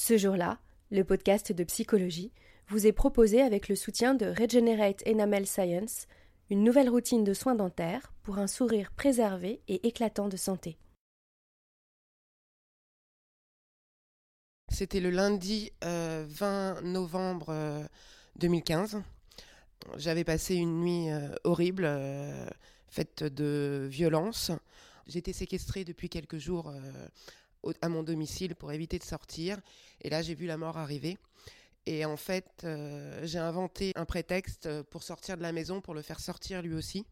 Ce jour-là, le podcast de psychologie vous est proposé avec le soutien de Regenerate Enamel Science, une nouvelle routine de soins dentaires pour un sourire préservé et éclatant de santé. C'était le lundi 20 euh, novembre 2015. Euh, J'avais passé une nuit euh, horrible, faite de violence. J'étais séquestrée depuis quelques jours à mon domicile pour éviter de sortir. Et là, j'ai vu la mort arriver. Et en fait, euh, j'ai inventé un prétexte pour sortir de la maison, pour le faire sortir lui aussi,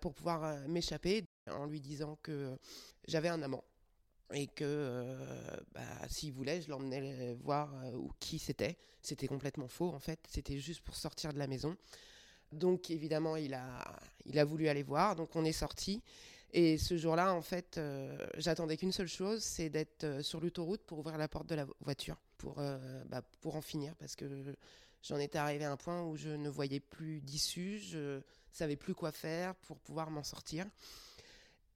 pour pouvoir euh, m'échapper en lui disant que j'avais un amant et que euh, bah, s'il voulait, je l'emmenais voir qui c'était. C'était complètement faux en fait, c'était juste pour sortir de la maison. Donc évidemment, il a, il a voulu aller voir, donc on est sorti. Et ce jour-là, en fait, euh, j'attendais qu'une seule chose, c'est d'être euh, sur l'autoroute pour ouvrir la porte de la voiture, pour, euh, bah, pour en finir, parce que j'en étais arrivé à un point où je ne voyais plus d'issue, je savais plus quoi faire pour pouvoir m'en sortir.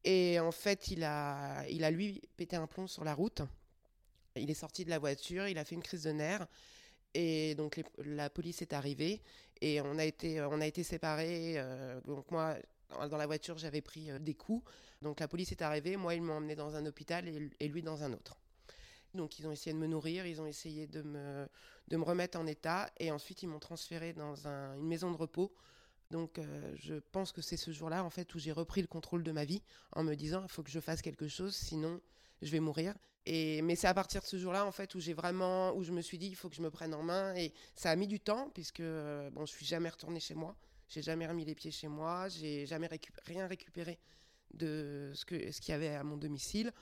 Et en fait, il a, il a lui pété un plomb sur la route. Il est sorti de la voiture, il a fait une crise de nerfs. Et donc la police est arrivée et on a été, on a été séparés. donc moi, dans la voiture, j'avais pris euh, des coups. Donc la police est arrivée. Moi, ils m'ont emmené dans un hôpital et, lui dans un autre. Donc ils ont essayé de me nourrir, ils ont essayé de me, de me remettre en état. Et ensuite, ils m'ont transféré dans une maison de repos. Donc euh, je pense que c'est ce jour-là, en fait, où j'ai repris le contrôle de ma vie en me disant, il faut que je fasse quelque chose, sinon je vais mourir. Et, mais c'est à partir de ce jour-là, en fait, où j'ai vraiment, où je me suis dit, il faut que je me prenne en main. Et ça a mis du temps, puisque euh, bon, je suis jamais retournée chez moi. J'ai jamais remis les pieds chez moi, j'ai jamais rien récupéré de ce qu'il y avait à mon domicile.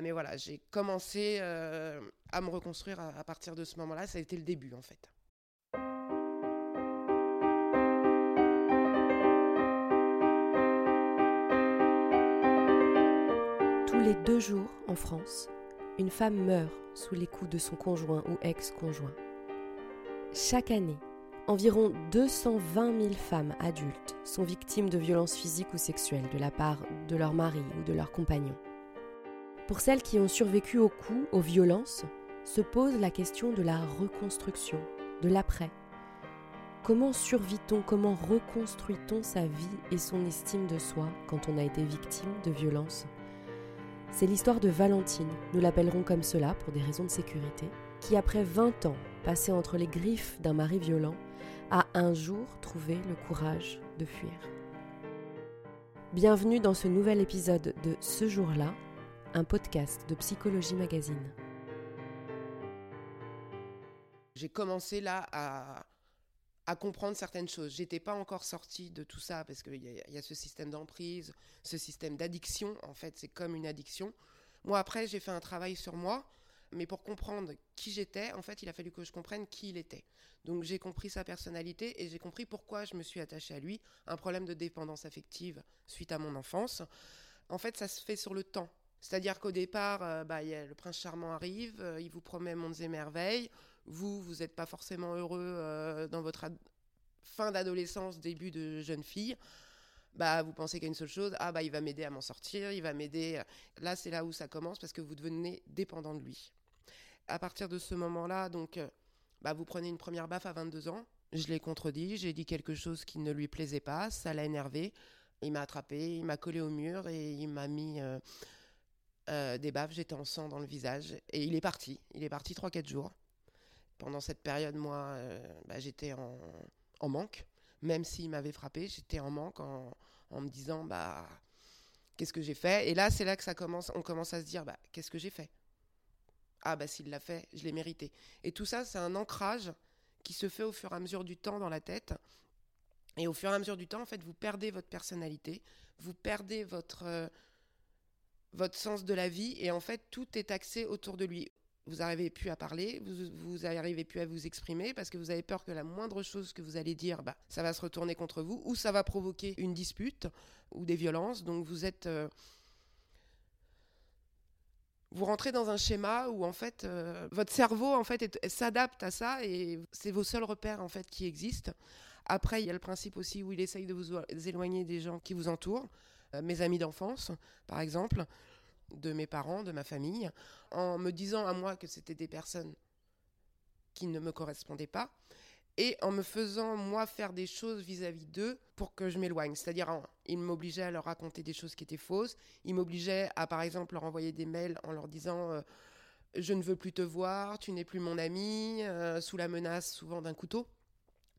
Mais voilà, j'ai commencé euh, à me reconstruire à, partir de ce moment-là. Ça a été le début, en fait. Tous les deux jours en France, une femme meurt sous les coups de son conjoint ou ex-conjoint. Chaque année, Environ 220 000 femmes adultes sont victimes de violences physiques ou sexuelles de la part de leur mari ou de leur compagnon. Pour celles qui ont survécu aux coups, aux violences, se pose la question de la reconstruction, de l'après. Comment survit-on, comment reconstruit-on sa vie et son estime de soi quand on a été victime de violences? C'est l'histoire de Valentine, nous l'appellerons comme cela pour des raisons de sécurité, qui après 20 ans passés entre les griffes d'un mari violent, a un jour trouvé le courage de fuir. Bienvenue dans ce nouvel épisode de Ce jour-là, un podcast de Psychologie Magazine. J'ai commencé là à, comprendre certaines choses. J'étais pas encore sortie de tout ça parce qu'il y, a ce système d'emprise, ce système d'addiction. En fait, c'est comme une addiction. Moi, après, j'ai fait un travail sur moi mais pour comprendre qui j'étais, en fait, il a fallu que je comprenne qui il était. Donc j'ai compris sa personnalité et j'ai compris pourquoi je me suis attachée à lui. Un problème de dépendance affective suite à mon enfance. En fait, ça se fait sur le temps. C'est-à-dire qu'au départ, euh, bah, le prince charmant arrive, euh, il vous promet mondes et merveilles. Vous, vous n'êtes pas forcément heureux euh, dans votre fin d'adolescence, début de jeune fille. Bah, vous pensez qu'il y a une seule chose, ah bah il va m'aider à m'en sortir, il va m'aider. Là, c'est là où ça commence parce que vous devenez dépendant de lui à partir de ce moment-là, donc, euh, bah, vous prenez une première baffe à 22 ans. Je l'ai contredit, j'ai dit quelque chose qui ne lui plaisait pas, ça l'a énervé. Il m'a attrapé, il m'a collé au mur et il m'a mis euh, euh, des baffes. J'étais en sang dans le visage et il est parti. Il est parti 3-4 jours. Pendant cette période, moi, bah, j'étais en, manque. Même s'il m'avait frappé, j'étais en manque en, me disant bah qu'est-ce que j'ai fait? Et là, c'est là que ça commence. On commence à se dire bah qu'est-ce que j'ai fait? Ah bah s'il l'a fait, je l'ai mérité. Et tout ça, c'est un ancrage qui se fait au fur et à mesure du temps dans la tête. Et au fur et à mesure du temps, en fait, vous perdez votre personnalité, vous perdez votre, euh, votre sens de la vie, et en fait, tout est axé autour de lui. Vous n'arrivez plus à parler, vous n'arrivez plus à vous exprimer parce que vous avez peur que la moindre chose que vous allez dire, bah, ça va se retourner contre vous, ou ça va provoquer une dispute ou des violences. Donc vous êtes euh, vous rentrez dans un schéma où en fait euh, votre cerveau en fait s'adapte à ça et c'est vos seuls repères en fait qui existent. Après, il y a le principe aussi où il essaye de vous éloigner des gens qui vous entourent, euh, mes amis d'enfance par exemple. de mes parents, de ma famille, en me disant à moi que c'était des personnes qui ne me correspondaient pas, et en me faisant moi faire des choses vis-à-vis d'eux pour que je m'éloigne. C'est-à-dire, ils m'obligeaient à leur raconter des choses qui étaient fausses, ils m'obligeaient à, par exemple, leur envoyer des mails en leur disant... Euh, je ne veux plus te voir, tu n'es plus mon ami, euh, sous la menace souvent d'un couteau.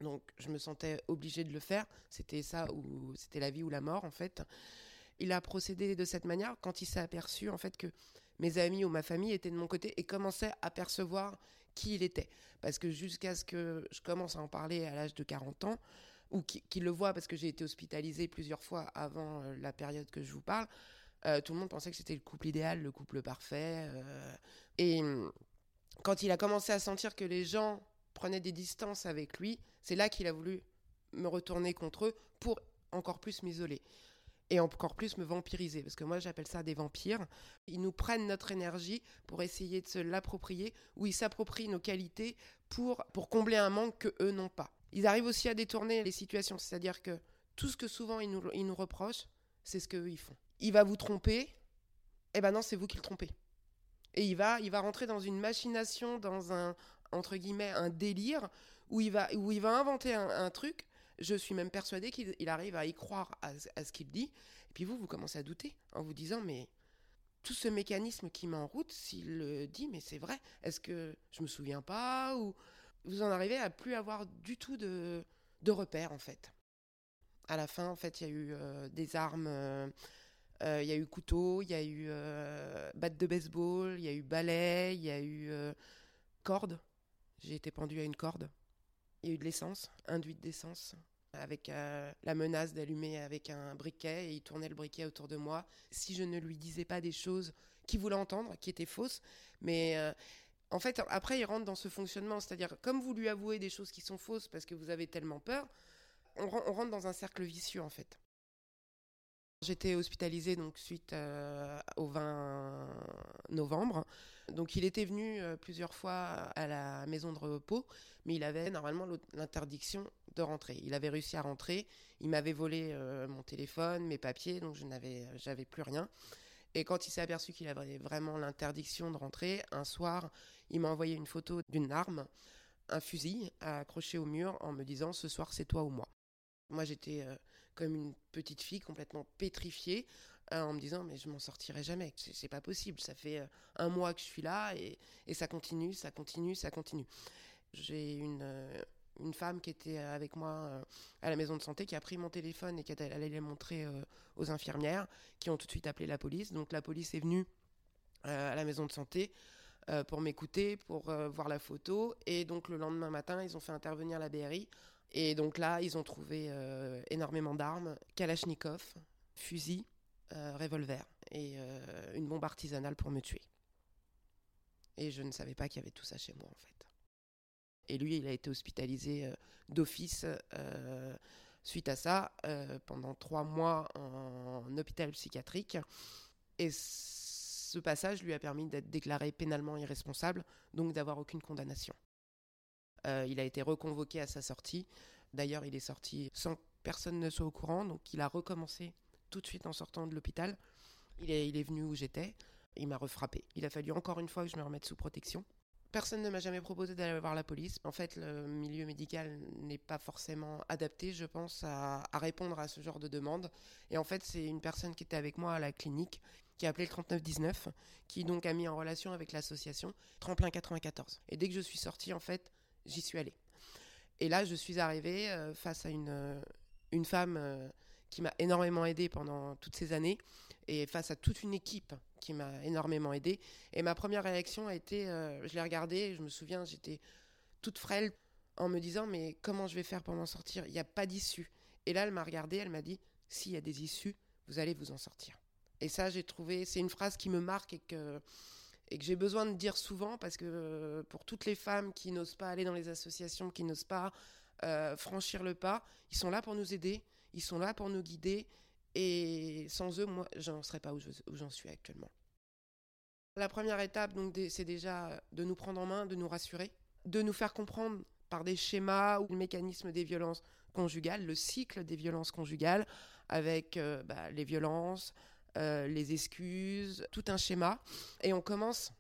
Donc je me sentais obligée de le faire. C'était ça ou c'était la vie ou la mort en fait. Il a procédé de cette manière quand il s'est aperçu en fait que mes amis ou ma famille étaient de mon côté et commençaient à percevoir qui il était. Parce que jusqu'à ce que je commence à en parler à l'âge de 40 ans, ou qu'il le voit parce que j'ai été hospitalisée plusieurs fois avant euh, la période que je vous parle, euh, tout le monde pensait que c'était le couple idéal, le couple parfait. Euh. et hum, quand il a commencé à sentir que les gens prenaient des distances avec lui, c'est là qu'il a voulu me retourner contre eux pour encore plus m'isoler et encore plus me vampiriser, parce que moi j'appelle ça des vampires. Ils nous prennent notre énergie pour essayer de se l'approprier, ou ils s'approprient nos qualités pour, pour combler un manque que eux n'ont pas. Ils arrivent aussi à détourner les situations, c'est-à-dire que tout ce que souvent ils nous, ils nous reprochent, c'est ce qu'eux ils font. Il va vous tromper, eh ben non, c'est vous qui le trompez. Et il va, il va rentrer dans une machination, dans un, entre guillemets, un délire, où il va, où il va inventer un truc je suis même persuadée qu'il arrive à y croire à, ce qu'il dit. Et puis vous, vous commencez à douter en vous disant, mais tout ce mécanisme qui met en route, s'il le dit, mais c'est vrai, est-ce que je me souviens pas Ou vous en arrivez à plus avoir du tout de, repères, en fait. À la fin, en fait, il y a eu euh, des armes. Euh, euh, il y a eu couteau, il y a eu batte de baseball, il y a eu balai, il y a eu corde. J'ai été pendue à une corde. Il y a eu de l'essence, induite d'essence, avec euh, la menace d'allumer avec un briquet, et il tournait le briquet autour de moi. Si je ne lui disais pas des choses qu'il voulait entendre, qui étaient fausses, mais euh, en fait, après, il rentre dans ce fonctionnement, c'est-à-dire, comme vous lui avouez des choses qui sont fausses parce que vous avez tellement peur, on rentre dans un cercle vicieux, en fait. J'étais hospitalisée donc suite euh, au 20 novembre. Donc il était venu euh, plusieurs fois à la maison de repos, mais il avait normalement l'interdiction de rentrer. Il avait réussi à rentrer. Il m'avait volé euh, mon téléphone, mes papiers, donc je n'avais, j'avais plus rien. Et quand il s'est aperçu qu'il avait vraiment l'interdiction de rentrer, un soir, il m'a envoyé une photo d'une arme, un fusil accroché au mur, en me disant ce soir c'est toi ou moi. Moi, j'étais comme une petite fille complètement pétrifiée euh, en me disant mais je m'en sortirai jamais, c'est pas possible. Ça fait euh, un mois que je suis là et, et, ça continue, ça continue, ça continue. J'ai une, une femme qui était avec moi à la maison de santé qui a pris mon téléphone et qui allait les montrer aux infirmières qui ont tout de suite appelé la police. Donc la police est venue à la maison de santé pour m'écouter, pour voir la photo. Et donc le lendemain matin, ils ont fait intervenir la BRI et donc là, ils ont trouvé euh, énormément d'armes, Kalachnikov, fusil, euh, revolver et euh, une bombe artisanale pour me tuer. Et je ne savais pas qu'il y avait tout ça chez moi en fait. Et lui, il a été hospitalisé d'office suite à ça pendant trois mois en hôpital psychiatrique. Et ce passage lui a permis d'être déclaré pénalement irresponsable, donc d'avoir aucune condamnation. Euh, il a été reconvoqué à sa sortie. D'ailleurs, il est sorti sans que personne ne soit au courant, donc il a recommencé tout de suite en sortant de l'hôpital. Il est, il est venu où j'étais, il m'a refrappé. Il a fallu encore une fois que je me remette sous protection. Personne ne m'a jamais proposé d'aller voir la police. En fait, le milieu médical n'est pas forcément adapté, je pense, à, répondre à ce genre de demande. Et en fait, c'est une personne qui était avec moi à la clinique qui a appelé le 3919, qui donc a mis en relation avec l'association Tremplin 94. Et dès que je suis sortie, en fait, j'y suis allée. Et là, je suis arrivée euh, face à une, euh, une femme euh, qui m'a énormément aidée pendant toutes ces années et face à toute une équipe qui m'a énormément aidée. Et ma première réaction a été, je l'ai regardée, je me souviens, j'étais toute frêle en me disant mais comment je vais faire pour m'en sortir? Il n'y a pas d'issue. Et là, elle m'a regardée, elle m'a dit s'il y a des issues, vous allez vous en sortir. Et ça, j'ai trouvé, c'est une phrase qui me marque et que et que j'ai besoin de dire souvent parce que euh, pour toutes les femmes qui n'osent pas aller dans les associations, qui n'osent pas euh, franchir le pas, ils sont là pour nous aider, ils sont là pour nous guider et sans eux, moi, j'en serais pas où j'en suis actuellement. La première étape, donc, c'est déjà de nous prendre en main, de nous rassurer, de nous faire comprendre par des schémas ou le mécanisme des violences conjugales, le cycle des violences conjugales, avec euh, bah, les violences, les excuses, tout un schéma. Et on commence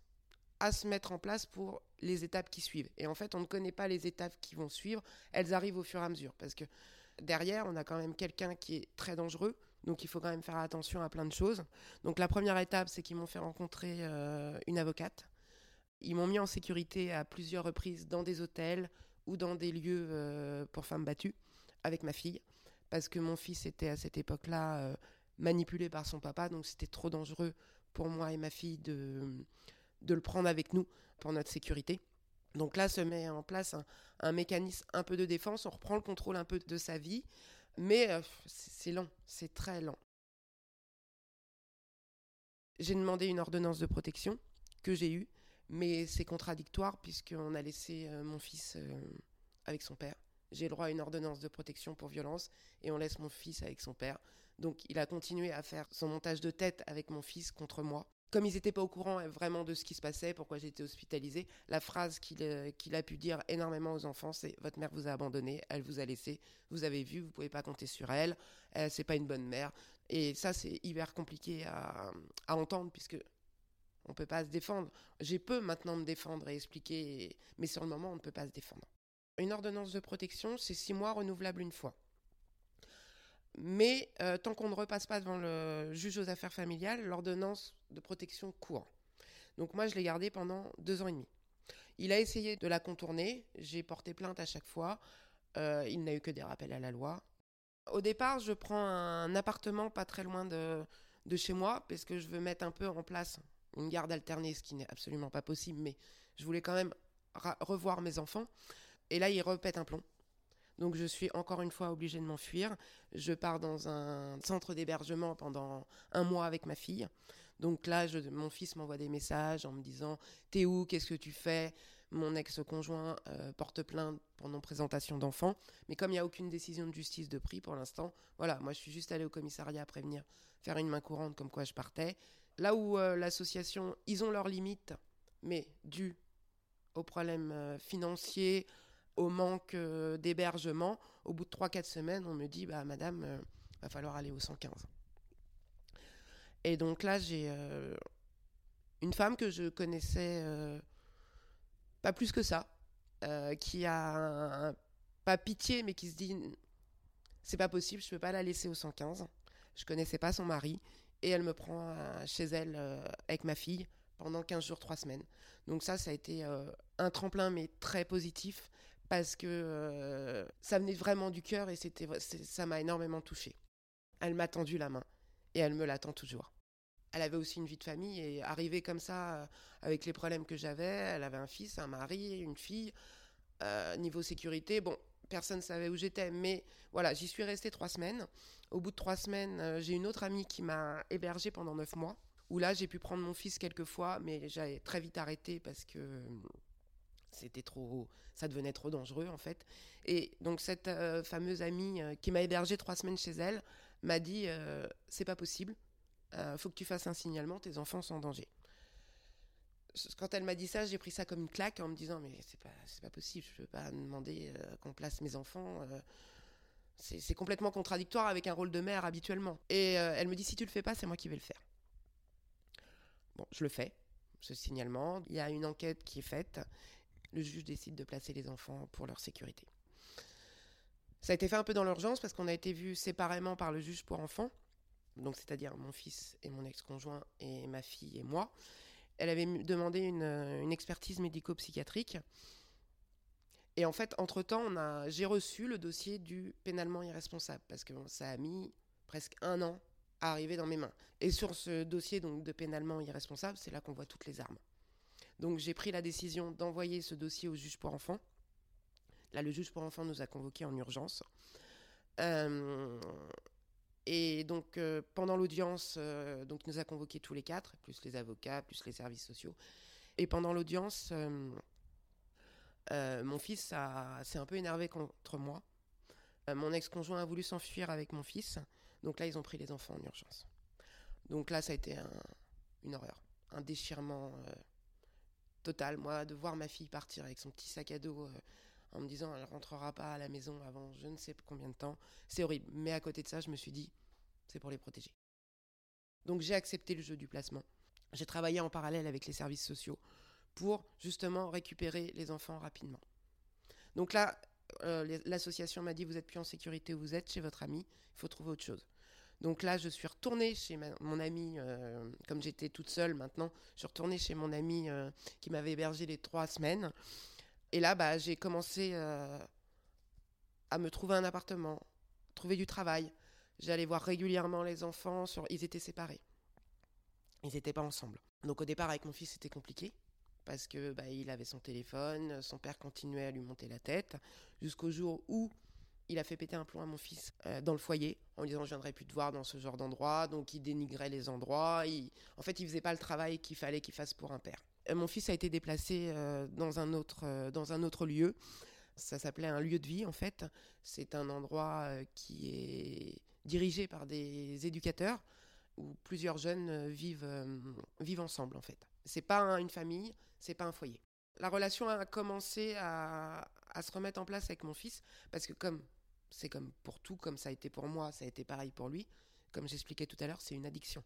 à se mettre en place pour les étapes qui suivent. Et en fait, on ne connaît pas les étapes qui vont suivre, elles arrivent au fur et à mesure. Parce que derrière, on a quand même quelqu'un qui est très dangereux, donc il faut quand même faire attention à plein de choses. Donc la première étape, c'est qu'ils m'ont fait rencontrer euh, une avocate. Ils m'ont mis en sécurité à plusieurs reprises dans des hôtels ou dans des lieux euh, pour femmes battues avec ma fille, parce que mon fils était à cette époque-là euh, manipulé par son papa, donc c'était trop dangereux pour moi et ma fille de de le prendre avec nous pour notre sécurité. Donc là se met en place un, mécanisme un peu de défense, on reprend le contrôle un peu de sa vie, mais euh, c'est lent, c'est très lent. J'ai demandé une ordonnance de protection que j'ai eue, mais c'est contradictoire puisqu'on a laissé euh, mon fils euh, avec son père. J'ai le droit à une ordonnance de protection pour violence et on laisse mon fils avec son père. Donc il a continué à faire son montage de tête avec mon fils contre moi comme ils n'étaient pas au courant vraiment de ce qui se passait, pourquoi j'étais hospitalisée, la phrase euh, qu'il a pu dire énormément aux enfants, c'est votre mère vous a abandonné, elle vous a laissé, vous avez vu, vous pouvez pas compter sur elle, elle c'est pas une bonne mère. Et ça c'est hyper compliqué à, entendre puisque on peut pas se défendre. J'ai peu maintenant me défendre et expliquer, mais sur le moment on ne peut pas se défendre. Une ordonnance de protection, c'est six mois renouvelable une fois. Mais euh, tant qu'on ne repasse pas devant le juge aux affaires familiales, l'ordonnance de protection court. Donc moi, je l'ai gardée pendant deux ans et demi. Il a essayé de la contourner. J'ai porté plainte à chaque fois. Euh, il n'a eu que des rappels à la loi. Au départ, je prends un appartement pas très loin de, de chez moi parce que je veux mettre un peu en place une garde alternée, ce qui n'est absolument pas possible, mais je voulais quand même revoir mes enfants. Et là, il repète un plomb. Donc je suis encore une fois obligée de m'enfuir. Je pars dans un centre d'hébergement pendant un mois avec ma fille. Donc là, mon fils m'envoie des messages en me disant T'es où? Qu'est-ce que tu fais Mon ex-conjoint euh, porte plainte pour non-présentation d'enfants. Mais comme il n'y a aucune décision de justice de prix pour l'instant, voilà, moi je suis juste allée au commissariat prévenir, faire une main courante comme quoi je partais. Là où euh, l'association, ils ont leurs limites, mais dû aux problèmes euh, financiers, au manque euh, d'hébergement, au bout de 3-4 semaines, on me dit bah madame, euh, va falloir aller au 115. Et donc là, j'ai euh, une femme que je connaissais pas plus que ça, qui a pas pitié, mais qui se dit c'est pas possible, je peux pas la laisser au 115. Je connaissais pas son mari et elle me prend chez elle avec ma fille pendant 15 jours, 3 semaines. Donc ça, ça a été un tremplin, mais très positif, parce que euh, ça venait vraiment du cœur et c'était, ça m'a énormément touchée. Elle m'a tendu la main et elle me l'attend toujours. Elle avait aussi une vie de famille et arrivée comme ça, euh, avec les problèmes que j'avais, elle avait un fils, un mari, une fille. Euh, niveau sécurité, bon, personne ne savait où j'étais, mais voilà, j'y suis restée trois semaines. Au bout de trois semaines, j'ai une autre amie qui m'a hébergée pendant neuf mois, où là, j'ai pu prendre mon fils quelques fois, mais j'ai très vite arrêté parce que c'était trop, ça devenait trop dangereux en fait. Et donc cette euh, fameuse amie euh, qui m'a hébergé trois semaines chez elle m'a dit euh, c'est pas possible, faut que tu fasses un signalement, tes enfants sont en danger. Quand elle m'a dit ça, j'ai pris ça comme une claque en me disant mais c'est pas c'est pas possible, je peux pas demander qu'on place mes enfants. c'est complètement contradictoire avec un rôle de mère habituellement. Et elle me dit si tu le fais pas, c'est moi qui vais le faire. Bon, je le fais ce signalement. Il y a une enquête qui est faite le juge décide de placer les enfants pour leur sécurité. Ça a été fait un peu dans l'urgence parce qu'on a été vus séparément par le juge pour enfants, donc c'est-à-dire mon fils et mon ex-conjoint et ma fille et moi. Elle avait demandé une, expertise médico-psychiatrique. Et en fait, entre-temps, j'ai reçu le dossier du pénalement irresponsable parce que ça a mis presque un an à arriver dans mes mains. Et sur ce dossier donc, de pénalement irresponsable, c'est là qu'on voit toutes les armes. Donc j'ai pris la décision d'envoyer ce dossier au juge pour enfants. Là, le juge pour enfants nous a convoqués en urgence. Euh, et donc euh, pendant l'audience, euh, donc nous a convoqués tous les quatre, plus les avocats, plus les services sociaux. Et pendant l'audience, mon fils s'est un peu énervé contre moi. mon ex-conjoint a voulu s'enfuir avec mon fils. Donc là, ils ont pris les enfants en urgence. Donc là, ça a été une horreur, un déchirement total, moi, de voir ma fille partir avec son petit sac à dos euh, en me disant elle rentrera pas à la maison avant je ne sais combien de temps, c'est horrible. Mais à côté de ça, je me suis dit, c'est pour les protéger. Donc j'ai accepté le jeu du placement. J'ai travaillé en parallèle avec les services sociaux pour justement récupérer les enfants rapidement. Donc là, euh, l'association m'a dit vous êtes plus en sécurité où vous êtes chez votre ami, il faut trouver autre chose. Donc là, je suis retournée chez mon ami, euh, comme j'étais toute seule maintenant, je suis retournée chez mon ami euh, qui m'avait hébergé les trois semaines. Et là, bah, j'ai commencé à me trouver un appartement, trouver du travail. J'allais voir régulièrement les enfants, ils étaient séparés. Ils n'étaient pas ensemble. Donc au départ, avec mon fils, c'était compliqué parce que bah, il avait son téléphone, son père continuait à lui monter la tête, jusqu'au jour où il a fait péter un plomb à mon fils euh, dans le foyer en lui disant je viendrai plus te voir dans ce genre d'endroit. Donc il dénigrait les endroits. En fait, il faisait pas le travail qu'il fallait qu'il fasse pour un père. Euh, mon fils a été déplacé euh, dans un autre dans un autre lieu. Ça s'appelait un lieu de vie en fait. C'est un endroit qui est dirigé par des éducateurs où plusieurs jeunes vivent, vivent ensemble en fait. C'est pas une famille, c'est pas un foyer. La relation a commencé à, à, se remettre en place avec mon fils parce que comme c'est comme pour tout, comme ça a été pour moi, ça a été pareil pour lui. Comme j'expliquais tout à l'heure, c'est une addiction.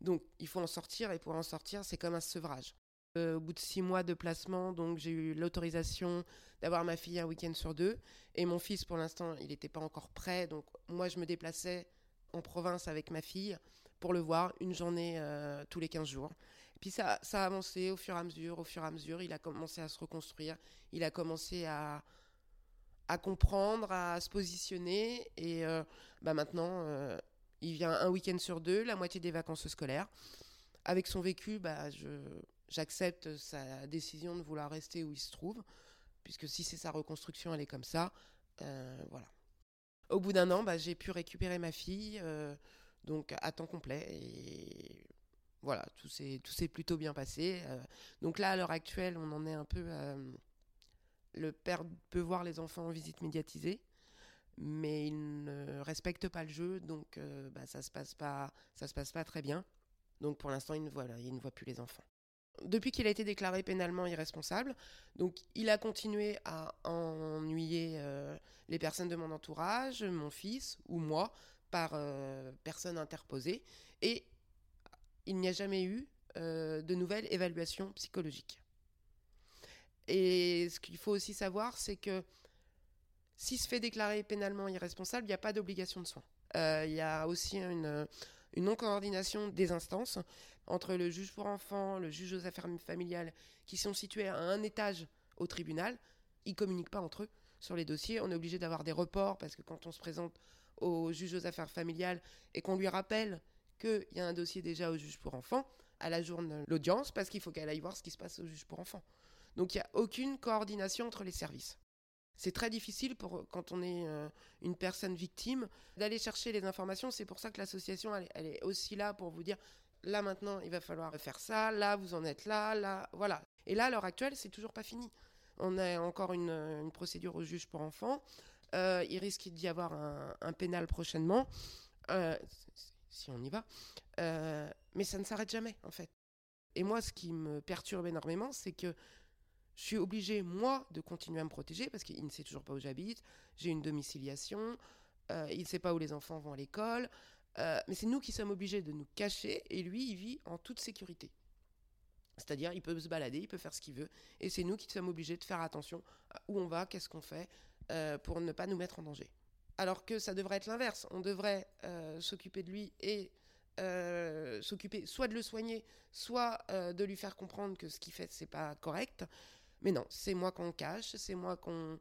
Donc il faut en sortir et pour en sortir, c'est comme un sevrage. Euh, au bout de six mois de placement, donc j'ai eu l'autorisation d'avoir ma fille un week-end sur deux et mon fils pour l'instant il n'était pas encore prêt, donc moi je me déplaçais en province avec ma fille pour le voir une journée euh, tous les 15 jours. Puis ça, ça a avancé au fur et à mesure, au fur et à mesure. Il a commencé à se reconstruire, il a commencé à, à comprendre, à se positionner. Et euh, bah maintenant, euh, il vient un week-end sur deux, la moitié des vacances scolaires. Avec son vécu, bah, j'accepte sa décision de vouloir rester où il se trouve, puisque si c'est sa reconstruction, elle est comme ça. voilà au bout d'un an, bah, j'ai pu récupérer ma fille, euh, donc à temps complet. Et voilà, tout s'est, plutôt bien passé. Euh. donc là, à l'heure actuelle, on en est un peu. Euh, le père peut voir les enfants en visite médiatisée, mais il ne respecte pas le jeu, donc bah, ça se passe pas, ça se passe pas très bien. Donc pour l'instant, il ne voit, il ne voit plus les enfants depuis qu'il a été déclaré pénalement irresponsable, donc il a continué à ennuyer euh, les personnes de mon entourage, mon fils ou moi, par euh, personne interposée, et il n'y a jamais eu euh, de nouvelle évaluation psychologique. Et ce qu'il faut aussi savoir, c'est que s'il se fait déclarer pénalement irresponsable, il n'y a pas d'obligation de soins. Il y a aussi une une non-coordination des instances entre le juge pour enfants, le juge aux affaires familiales, qui sont situés à un étage au tribunal. Ils communiquent pas entre eux sur les dossiers. On est obligé d'avoir des reports parce que quand on se présente au juge aux affaires familiales et qu'on lui rappelle qu'il y a un dossier déjà au juge pour enfants, à la journée l'audience parce qu'il faut qu'elle aille voir ce qui se passe au juge pour enfants. Donc il n'y a aucune coordination entre les services. C'est très difficile pour quand on est euh, une personne victime d'aller chercher les informations. C'est pour ça que l'association elle, est aussi là pour vous dire là maintenant il va falloir faire ça, là vous en êtes là, là voilà. Et là à l'heure actuelle c'est toujours pas fini. On a encore une, procédure au juge pour enfants. Euh, il risque d'y avoir un, pénal prochainement euh, si on y va. mais ça ne s'arrête jamais en fait. Et moi ce qui me perturbe énormément c'est que je suis obligée, moi, de continuer à me protéger parce qu'il ne sait toujours pas où j'habite. J'ai une domiciliation. Euh, il ne sait pas où les enfants vont à l'école. Euh, mais c'est nous qui sommes obligés de nous cacher et lui, il vit en toute sécurité. C'est-à-dire, il peut se balader, il peut faire ce qu'il veut. Et c'est nous qui sommes obligés de faire attention à où on va, qu'est-ce qu'on fait, euh, pour ne pas nous mettre en danger. Alors que ça devrait être l'inverse. On devrait s'occuper de lui et s'occuper soit de le soigner, soit de lui faire comprendre que ce qu'il fait, c'est pas correct. Mais non, c'est moi qu'on cache, c'est moi qu'on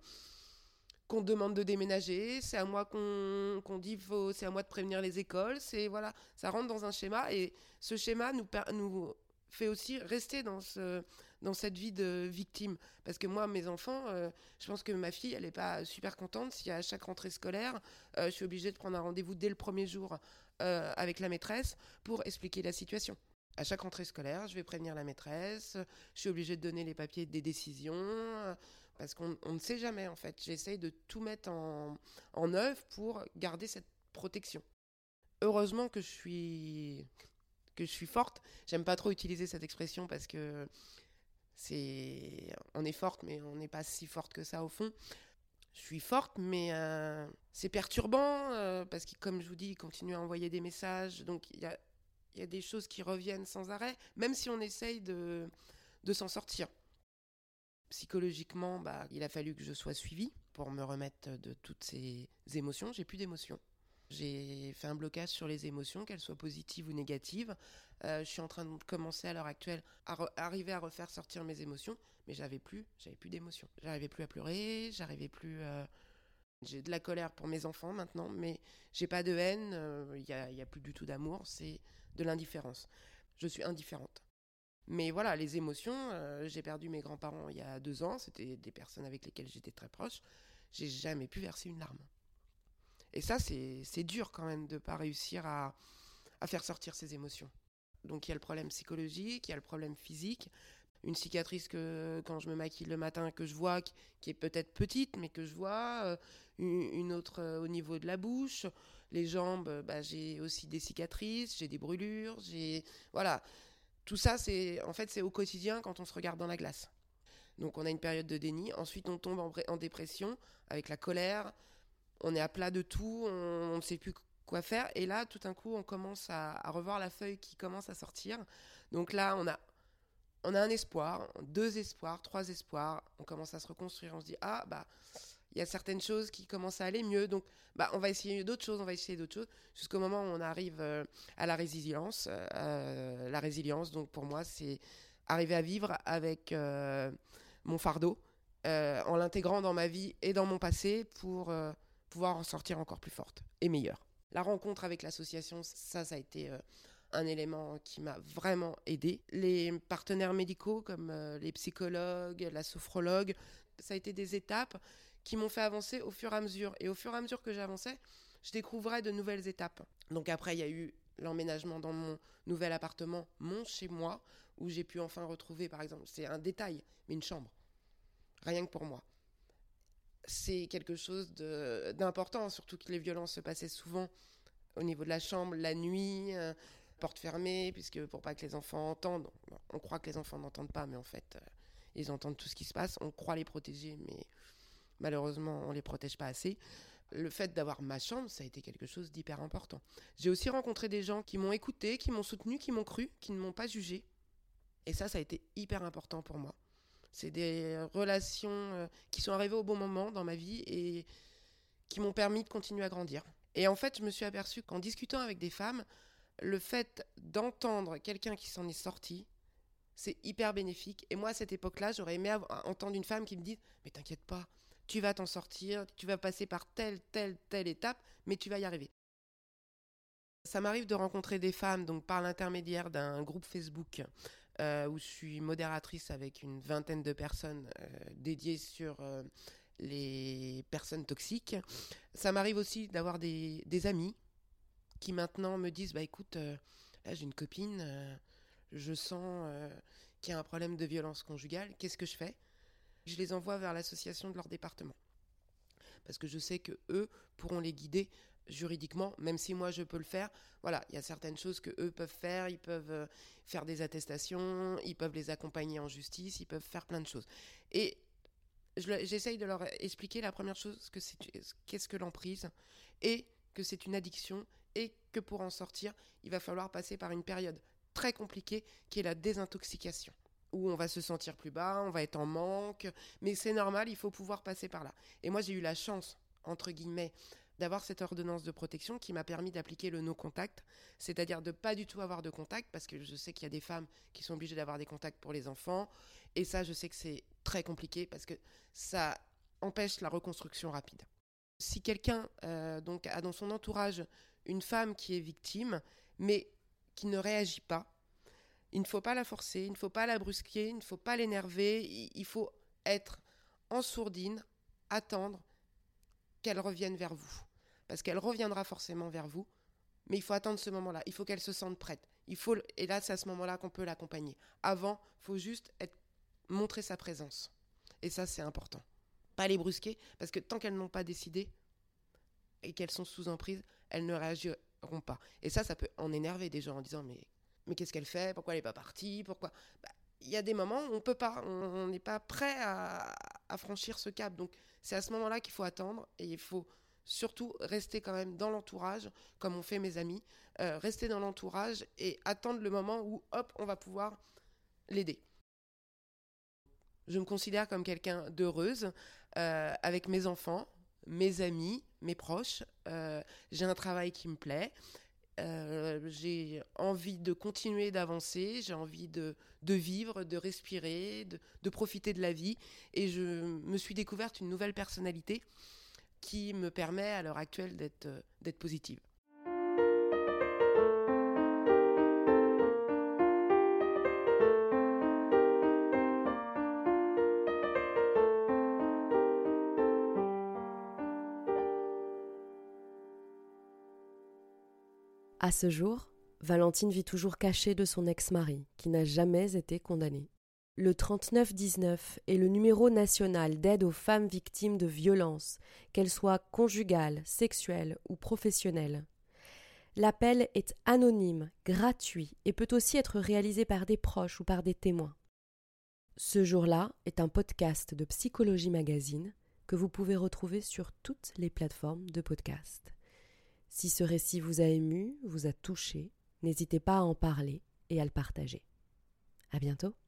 qu'on demande de déménager, c'est à moi qu'on dit faut, c'est à moi de prévenir les écoles, c'est voilà, ça rentre dans un schéma et ce schéma nous, nous fait aussi rester dans, ce, dans cette vie de victime. Parce que moi, mes enfants, euh, je pense que ma fille, elle n'est pas super contente si à chaque rentrée scolaire, euh, je suis obligée de prendre un rendez-vous dès le premier jour euh, avec la maîtresse pour expliquer la situation. À chaque rentrée scolaire, je vais prévenir la maîtresse, je suis obligée de donner les papiers des décisions, parce qu'on ne sait jamais en fait. J'essaye de tout mettre en, œuvre pour garder cette protection. Heureusement que je suis que je suis forte. J'aime pas trop utiliser cette expression parce que c'est on est forte mais on n'est pas si forte que ça au fond. je suis forte, mais euh, c'est perturbant euh, parce que, comme je vous dis, il continue à envoyer des messages. Donc, il y a, y a, des choses qui reviennent sans arrêt, même si on essaye de, de s'en sortir. Psychologiquement, bah, il a fallu que je sois suivie pour me remettre de toutes ces émotions. J'ai plus d'émotions. J'ai fait un blocage sur les émotions, qu'elles soient positives ou négatives. Euh, je suis en train de commencer à l'heure actuelle à arriver à refaire sortir mes émotions, mais j'avais plus, j'avais plus d'émotions. J'arrivais plus à pleurer, j'arrivais plus. Euh... J'ai de la colère pour mes enfants maintenant, mais j'ai pas de haine. Il euh, n'y a, a, plus du tout d'amour, c'est de l'indifférence. Je suis indifférente. Mais voilà, les émotions, euh, j'ai perdu mes grands-parents il y a deux ans, c'était des personnes avec lesquelles j'étais très proche. J'ai jamais pu verser une larme. Et ça, c'est dur quand même de ne pas réussir à, à, faire sortir ses émotions. Donc il y a le problème psychologique, il y a le problème physique. Une cicatrice que quand je me maquille le matin, que je vois, qui est peut-être petite, mais que je vois. Euh, une autre euh, au niveau de la bouche. Les jambes, bah, j'ai aussi des cicatrices, j'ai des brûlures, j'ai... Voilà. Tout ça, c'est en fait, c'est au quotidien quand on se regarde dans la glace. Donc on a une période de déni. Ensuite, on tombe en, dépression avec la colère, on est à plat de tout, on ne sait plus quoi faire. Et là, tout d'un coup, on commence à, revoir la feuille qui commence à sortir. Donc là, on a, on a un espoir, deux espoirs, trois espoirs. On commence à se reconstruire. On se dit, ah, bah, il y a certaines choses qui commencent à aller mieux. Donc, bah, on va essayer d'autres choses, on va essayer d'autres choses, jusqu'au moment où on arrive euh, à la résilience. Euh, la résilience, donc pour moi, c'est arriver à vivre avec euh, mon fardeau, en l'intégrant dans ma vie et dans mon passé pour pouvoir en sortir encore plus forte et meilleure. La rencontre avec l'association, ça, ça a été un élément qui m'a vraiment aidé. Les partenaires médicaux comme les psychologues, la sophrologue, ça a été des étapes qui m'ont fait avancer au fur et à mesure. Et au fur et à mesure que j'avançais, je découvrais de nouvelles étapes. Donc après, il y a eu l'emménagement dans mon nouvel appartement, mon chez moi, où j'ai pu enfin retrouver, par exemple, c'est un détail, mais une chambre. Rien que pour moi c'est quelque chose d'important, surtout que les violences se passaient souvent au niveau de la chambre, la nuit, euh, porte fermée, puisque pour pas que les enfants entendent, on croit que les enfants n'entendent pas, mais en fait, euh, ils entendent tout ce qui se passe. On croit les protéger, mais malheureusement, on les protège pas assez. Le fait d'avoir ma chambre, ça a été quelque chose d'hyper important. J'ai aussi rencontré des gens qui m'ont écouté, qui m'ont soutenu, qui m'ont cru, qui ne m'ont pas jugé. Et ça, ça a été hyper important pour moi. C'est des relations euh, qui sont arrivées au bon moment dans ma vie et qui m'ont permis de continuer à grandir. Et en fait, je me suis aperçue qu'en discutant avec des femmes, le fait d'entendre quelqu'un qui s'en est sorti, c'est hyper bénéfique. Et moi, à cette époque-là, j'aurais aimé entendre une femme qui me dise Mais t'inquiète pas, tu vas t'en sortir, tu vas passer par telle, telle, telle étape, mais tu vas y arriver. Ça m'arrive de rencontrer des femmes donc par l'intermédiaire d'un groupe Facebook euh, où je suis modératrice avec une vingtaine de personnes euh, dédiées sur euh, les personnes toxiques. Ça m'arrive aussi d'avoir des, des, amis qui maintenant me disent bah écoute là j'ai une copine je sens qu'il y a un problème de violence conjugale qu'est-ce que je fais? Je les envoie vers l'association de leur département parce que je sais que eux pourront les guider juridiquement, même si moi je peux le faire. Voilà, il y a certaines choses que eux peuvent faire. Ils peuvent euh, faire des attestations, ils peuvent les accompagner en justice, ils peuvent faire plein de choses. Et j'essaye de leur expliquer la première chose qu'est-ce que l'emprise et que c'est une addiction et que pour en sortir, il va falloir passer par une période très compliquée qui est la désintoxication où on va se sentir plus bas, on va être en manque, mais c'est normal, il faut pouvoir passer par là. Et moi j'ai eu la chance, entre guillemets, d'avoir cette ordonnance de protection qui m'a permis d'appliquer le no-contact, c'est-à-dire de pas du tout avoir de contact, parce que je sais qu'il y a des femmes qui sont obligées d'avoir des contacts pour les enfants, et ça, je sais que c'est très compliqué parce que ça empêche la reconstruction rapide. Si quelqu'un euh, donc a dans son entourage une femme qui est victime, mais qui ne réagit pas, il ne faut pas la forcer, il ne faut pas la brusquer, il ne faut pas l'énerver, il faut être en sourdine, attendre qu'elle revienne vers vous parce qu'elle reviendra forcément vers vous. Mais il faut attendre ce moment-là. Il faut qu'elle se sente prête. Il faut et là c'est à ce moment-là qu'on peut l'accompagner. Avant, faut juste montrer sa présence. Et ça c'est important. Pas les brusquer parce que tant qu'elles n'ont pas décidé et qu'elles sont sous emprise, elles ne réagiront pas. Et ça ça peut en énerver des gens en disant mais mais qu'est-ce qu'elle fait? Pourquoi elle n'est pas partie? Pourquoi? Bah, il y a des moments où on peut pas, on n'est pas prêt à, franchir ce cap. Donc c'est à ce moment-là qu'il faut attendre et il faut surtout rester quand même dans l'entourage, comme ont fait mes amis, euh, rester dans l'entourage et attendre le moment où, hop, on va pouvoir l'aider. Je me considère comme quelqu'un d'heureuse euh, avec mes enfants, mes amis, mes proches. Euh, j'ai un travail qui me plaît. J'ai envie de continuer d'avancer, j'ai envie de, vivre, de respirer, de, profiter de la vie. Et je me suis découverte une nouvelle personnalité qui me permet à l'heure actuelle d'être euh, d'être positive. À ce jour, Valentine vit toujours cachée de son ex-mari, qui n'a jamais été condamné. Le 3919 est le numéro national d'aide aux femmes victimes de violences, qu'elles soient conjugales, sexuelles ou professionnelles. L'appel est anonyme, gratuit et peut aussi être réalisé par des proches ou par des témoins. Ce jour-là est un podcast de Psychologie Magazine que vous pouvez retrouver sur toutes les plateformes de podcast. Si ce récit vous a ému, vous a touché, n'hésitez pas à en parler et à le partager. À bientôt.